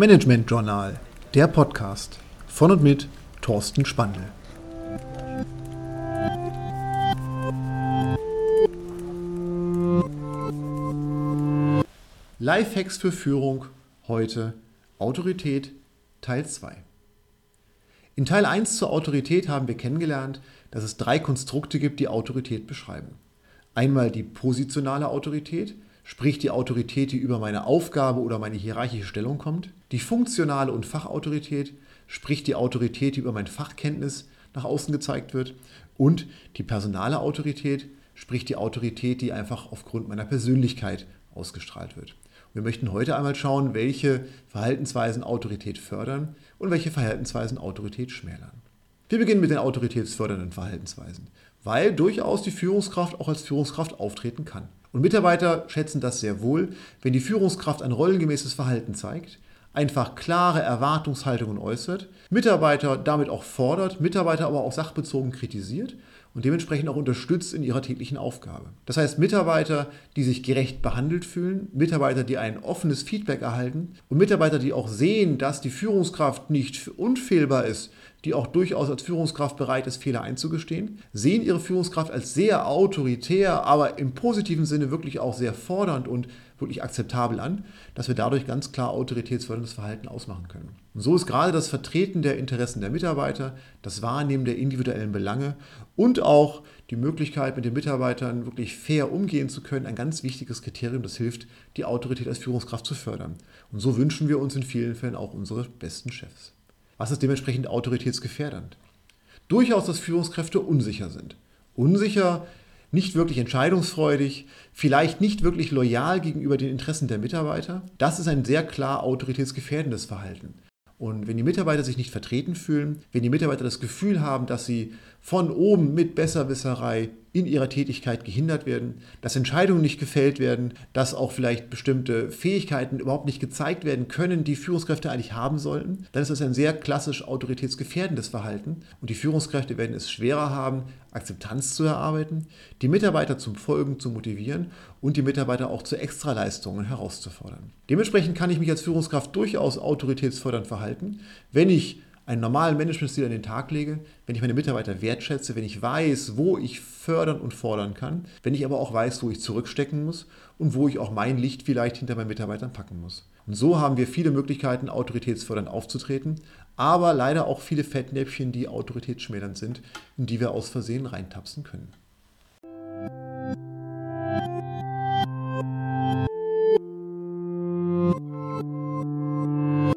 Management Journal, der Podcast von und mit Thorsten Spandl. Lifehacks für Führung heute Autorität Teil 2. In Teil 1 zur Autorität haben wir kennengelernt, dass es drei Konstrukte gibt, die Autorität beschreiben. Einmal die positionale Autorität, sprich die Autorität, die über meine Aufgabe oder meine hierarchische Stellung kommt. Die funktionale und Fachautorität, sprich die Autorität, die über mein Fachkenntnis nach außen gezeigt wird. Und die personale Autorität, sprich die Autorität, die einfach aufgrund meiner Persönlichkeit ausgestrahlt wird. Wir möchten heute einmal schauen, welche Verhaltensweisen Autorität fördern und welche Verhaltensweisen Autorität schmälern. Wir beginnen mit den autoritätsfördernden Verhaltensweisen, weil durchaus die Führungskraft auch als Führungskraft auftreten kann. Und Mitarbeiter schätzen das sehr wohl, wenn die Führungskraft ein rollengemäßes Verhalten zeigt, einfach klare Erwartungshaltungen äußert, Mitarbeiter damit auch fordert, Mitarbeiter aber auch sachbezogen kritisiert und dementsprechend auch unterstützt in ihrer täglichen Aufgabe. Das heißt, Mitarbeiter, die sich gerecht behandelt fühlen, Mitarbeiter, die ein offenes Feedback erhalten und Mitarbeiter, die auch sehen, dass die Führungskraft nicht unfehlbar ist, die auch durchaus als Führungskraft bereit ist, Fehler einzugestehen, sehen ihre Führungskraft als sehr autoritär, aber im positiven Sinne wirklich auch sehr fordernd und wirklich akzeptabel an, dass wir dadurch ganz klar autoritätsförderndes Verhalten ausmachen können. Und so ist gerade das Vertreten der Interessen der Mitarbeiter, das Wahrnehmen der individuellen Belange und auch die Möglichkeit, mit den Mitarbeitern wirklich fair umgehen zu können, ein ganz wichtiges Kriterium, das hilft, die Autorität als Führungskraft zu fördern. Und so wünschen wir uns in vielen Fällen auch unsere besten Chefs. Was ist dementsprechend autoritätsgefährdend? Durchaus, dass Führungskräfte unsicher sind. Unsicher, nicht wirklich entscheidungsfreudig, vielleicht nicht wirklich loyal gegenüber den Interessen der Mitarbeiter. Das ist ein sehr klar autoritätsgefährdendes Verhalten. Und wenn die Mitarbeiter sich nicht vertreten fühlen, wenn die Mitarbeiter das Gefühl haben, dass sie von oben mit Besserwisserei in ihrer Tätigkeit gehindert werden, dass Entscheidungen nicht gefällt werden, dass auch vielleicht bestimmte Fähigkeiten überhaupt nicht gezeigt werden können, die Führungskräfte eigentlich haben sollten, dann ist das ein sehr klassisch autoritätsgefährdendes Verhalten und die Führungskräfte werden es schwerer haben, Akzeptanz zu erarbeiten, die Mitarbeiter zum Folgen zu motivieren und die Mitarbeiter auch zu Extraleistungen herauszufordern. Dementsprechend kann ich mich als Führungskraft durchaus autoritätsfördernd verhalten, wenn ich einen normalen Managementstil an den Tag lege, wenn ich meine Mitarbeiter wertschätze, wenn ich weiß, wo ich fördern und fordern kann, wenn ich aber auch weiß, wo ich zurückstecken muss und wo ich auch mein Licht vielleicht hinter meinen Mitarbeitern packen muss. Und so haben wir viele Möglichkeiten, autoritätsfördernd aufzutreten, aber leider auch viele Fettnäpfchen, die autoritätsschmälernd sind, in die wir aus Versehen reintapsen können.